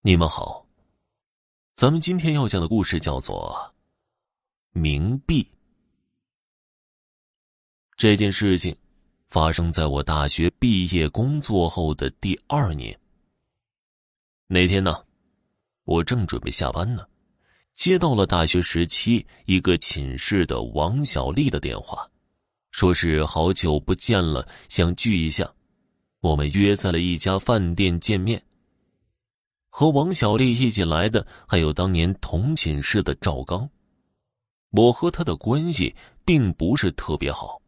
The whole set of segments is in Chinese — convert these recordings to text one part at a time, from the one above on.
你们好，咱们今天要讲的故事叫做《冥币》。这件事情发生在我大学毕业工作后的第二年。那天呢，我正准备下班呢，接到了大学时期一个寝室的王小丽的电话，说是好久不见了，想聚一下。我们约在了一家饭店见面。和王小丽一起来的还有当年同寝室的赵刚。我和他的关系并不是特别好，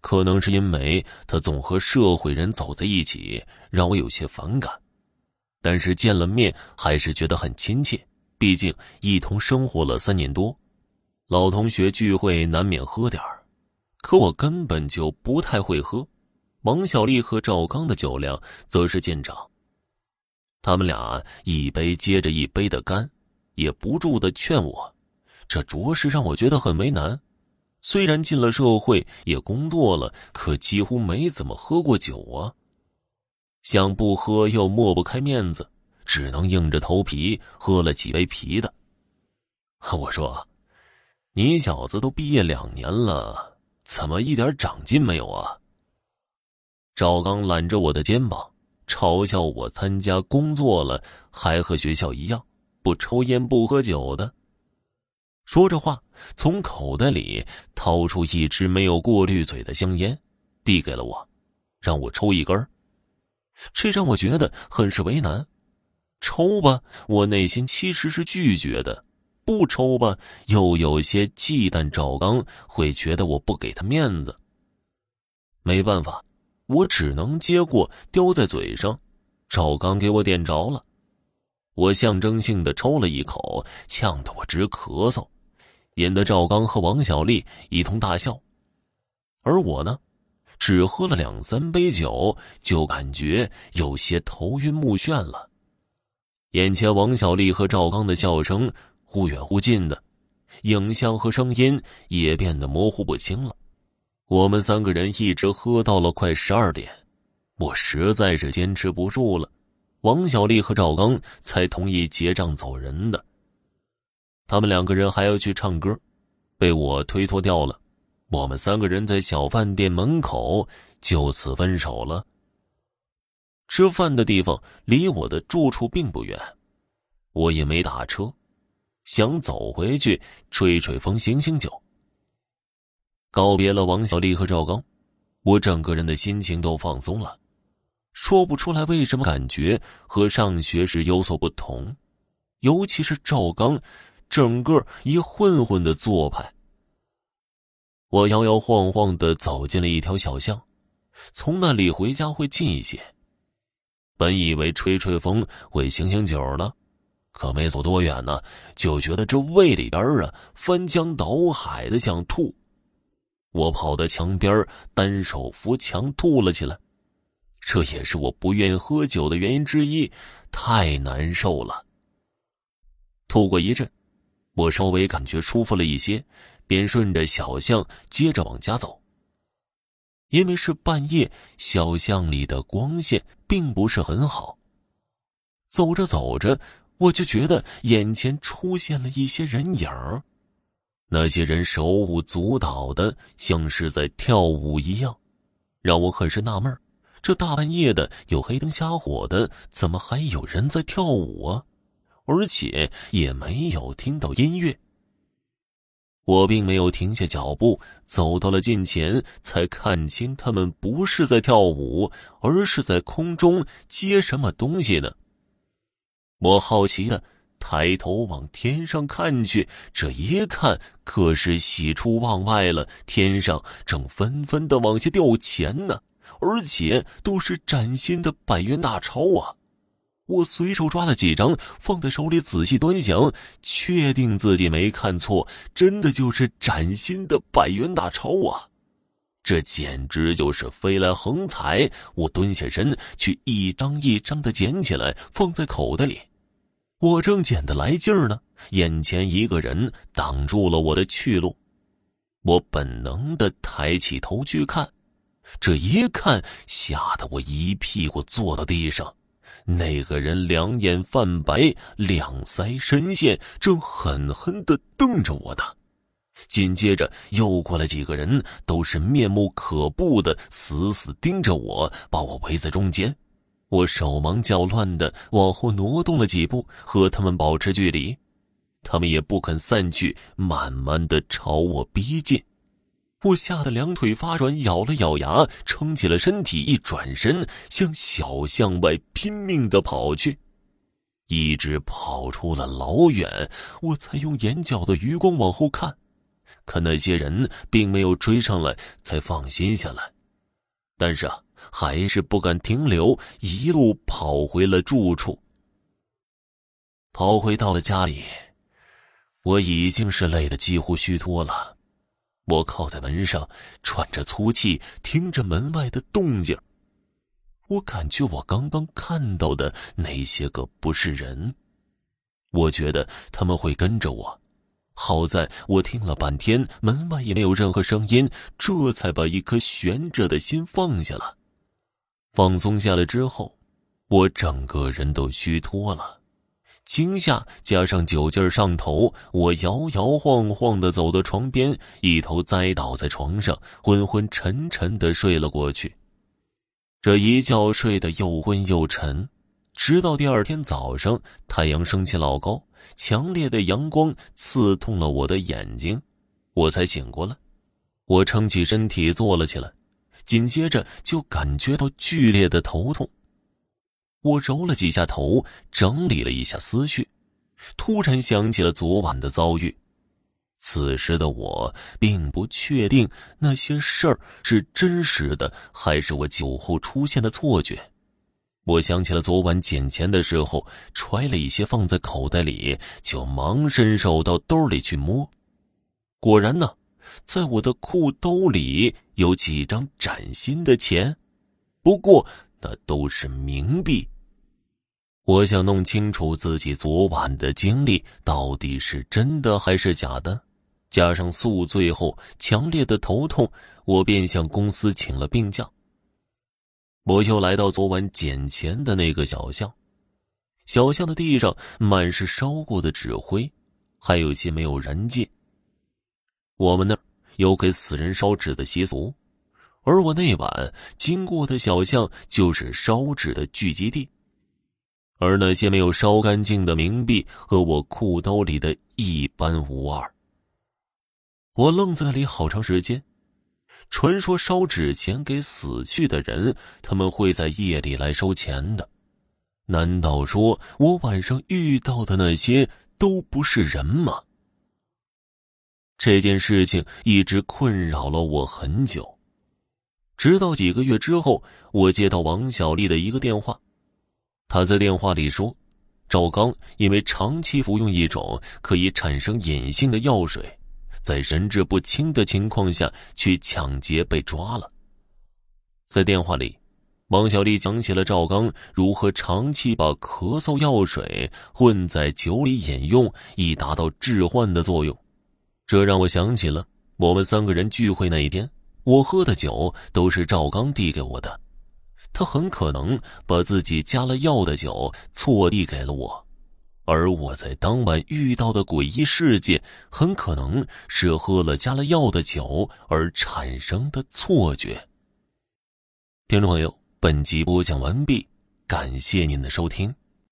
可能是因为他总和社会人走在一起，让我有些反感。但是见了面还是觉得很亲切，毕竟一同生活了三年多，老同学聚会难免喝点儿。可我根本就不太会喝，王小丽和赵刚的酒量则是见长。他们俩一杯接着一杯的干，也不住的劝我，这着实让我觉得很为难。虽然进了社会也工作了，可几乎没怎么喝过酒啊。想不喝又抹不开面子，只能硬着头皮喝了几杯啤的。我说：“你小子都毕业两年了，怎么一点长进没有啊？”赵刚揽着我的肩膀。嘲笑我参加工作了，还和学校一样不抽烟不喝酒的。说着话，从口袋里掏出一支没有过滤嘴的香烟，递给了我，让我抽一根。这让我觉得很是为难。抽吧，我内心其实是拒绝的；不抽吧，又有些忌惮赵刚会觉得我不给他面子。没办法。我只能接过，叼在嘴上。赵刚给我点着了，我象征性的抽了一口，呛得我直咳嗽，引得赵刚和王小丽一通大笑。而我呢，只喝了两三杯酒，就感觉有些头晕目眩了。眼前王小丽和赵刚的笑声忽远忽近的，影像和声音也变得模糊不清了。我们三个人一直喝到了快十二点，我实在是坚持不住了，王小丽和赵刚才同意结账走人的。他们两个人还要去唱歌，被我推脱掉了。我们三个人在小饭店门口就此分手了。吃饭的地方离我的住处并不远，我也没打车，想走回去吹吹风、醒醒酒。告别了王小丽和赵刚，我整个人的心情都放松了，说不出来为什么感觉和上学时有所不同，尤其是赵刚，整个一混混的做派。我摇摇晃晃的走进了一条小巷，从那里回家会近一些。本以为吹吹风会醒醒酒呢，可没走多远呢，就觉得这胃里边啊翻江倒海的想吐。我跑到墙边，单手扶墙吐了起来，这也是我不愿意喝酒的原因之一，太难受了。吐过一阵，我稍微感觉舒服了一些，便顺着小巷接着往家走。因为是半夜，小巷里的光线并不是很好。走着走着，我就觉得眼前出现了一些人影儿。那些人手舞足蹈的，像是在跳舞一样，让我很是纳闷这大半夜的，有黑灯瞎火的，怎么还有人在跳舞啊？而且也没有听到音乐。我并没有停下脚步，走到了近前，才看清他们不是在跳舞，而是在空中接什么东西呢。我好奇的。抬头往天上看去，这一看可是喜出望外了。天上正纷纷的往下掉钱呢，而且都是崭新的百元大钞啊！我随手抓了几张，放在手里仔细端详，确定自己没看错，真的就是崭新的百元大钞啊！这简直就是飞来横财！我蹲下身去，一张一张的捡起来，放在口袋里。我正捡得来劲儿呢，眼前一个人挡住了我的去路。我本能的抬起头去看，这一看吓得我一屁股坐到地上。那个人两眼泛白，两腮深陷，正狠狠的瞪着我呢。紧接着又过来几个人，都是面目可怖的，死死盯着我，把我围在中间。我手忙脚乱的往后挪动了几步，和他们保持距离。他们也不肯散去，慢慢的朝我逼近。我吓得两腿发软，咬了咬牙，撑起了身体，一转身向小巷外拼命的跑去。一直跑出了老远，我才用眼角的余光往后看。看那些人并没有追上来，才放心下来。但是啊，还是不敢停留，一路跑回了住处。跑回到了家里，我已经是累得几乎虚脱了。我靠在门上，喘着粗气，听着门外的动静。我感觉我刚刚看到的那些个不是人，我觉得他们会跟着我。好在我听了半天，门外也没有任何声音，这才把一颗悬着的心放下了。放松下来之后，我整个人都虚脱了，惊吓加上酒劲上头，我摇摇晃晃的走到床边，一头栽倒在床上，昏昏沉沉的睡了过去。这一觉睡得又昏又沉，直到第二天早上，太阳升起老高。强烈的阳光刺痛了我的眼睛，我才醒过来。我撑起身体坐了起来，紧接着就感觉到剧烈的头痛。我揉了几下头，整理了一下思绪，突然想起了昨晚的遭遇。此时的我并不确定那些事儿是真实的，还是我酒后出现的错觉。我想起了昨晚捡钱的时候，揣了一些放在口袋里，就忙伸手到兜里去摸。果然呢，在我的裤兜里有几张崭新的钱，不过那都是冥币。我想弄清楚自己昨晚的经历到底是真的还是假的，加上宿醉后强烈的头痛，我便向公司请了病假。我又来到昨晚捡钱的那个小巷，小巷的地上满是烧过的纸灰，还有些没有燃尽。我们那儿有给死人烧纸的习俗，而我那晚经过的小巷就是烧纸的聚集地，而那些没有烧干净的冥币和我裤兜里的一般无二。我愣在那里好长时间。传说烧纸钱给死去的人，他们会在夜里来收钱的。难道说我晚上遇到的那些都不是人吗？这件事情一直困扰了我很久，直到几个月之后，我接到王小丽的一个电话，她在电话里说，赵刚因为长期服用一种可以产生隐性的药水。在神志不清的情况下去抢劫被抓了。在电话里，王小丽讲起了赵刚如何长期把咳嗽药水混在酒里饮用，以达到致幻的作用。这让我想起了我们三个人聚会那一天，我喝的酒都是赵刚递给我的，他很可能把自己加了药的酒错递给了我。而我在当晚遇到的诡异事件，很可能是喝了加了药的酒而产生的错觉。听众朋友，本集播讲完毕，感谢您的收听。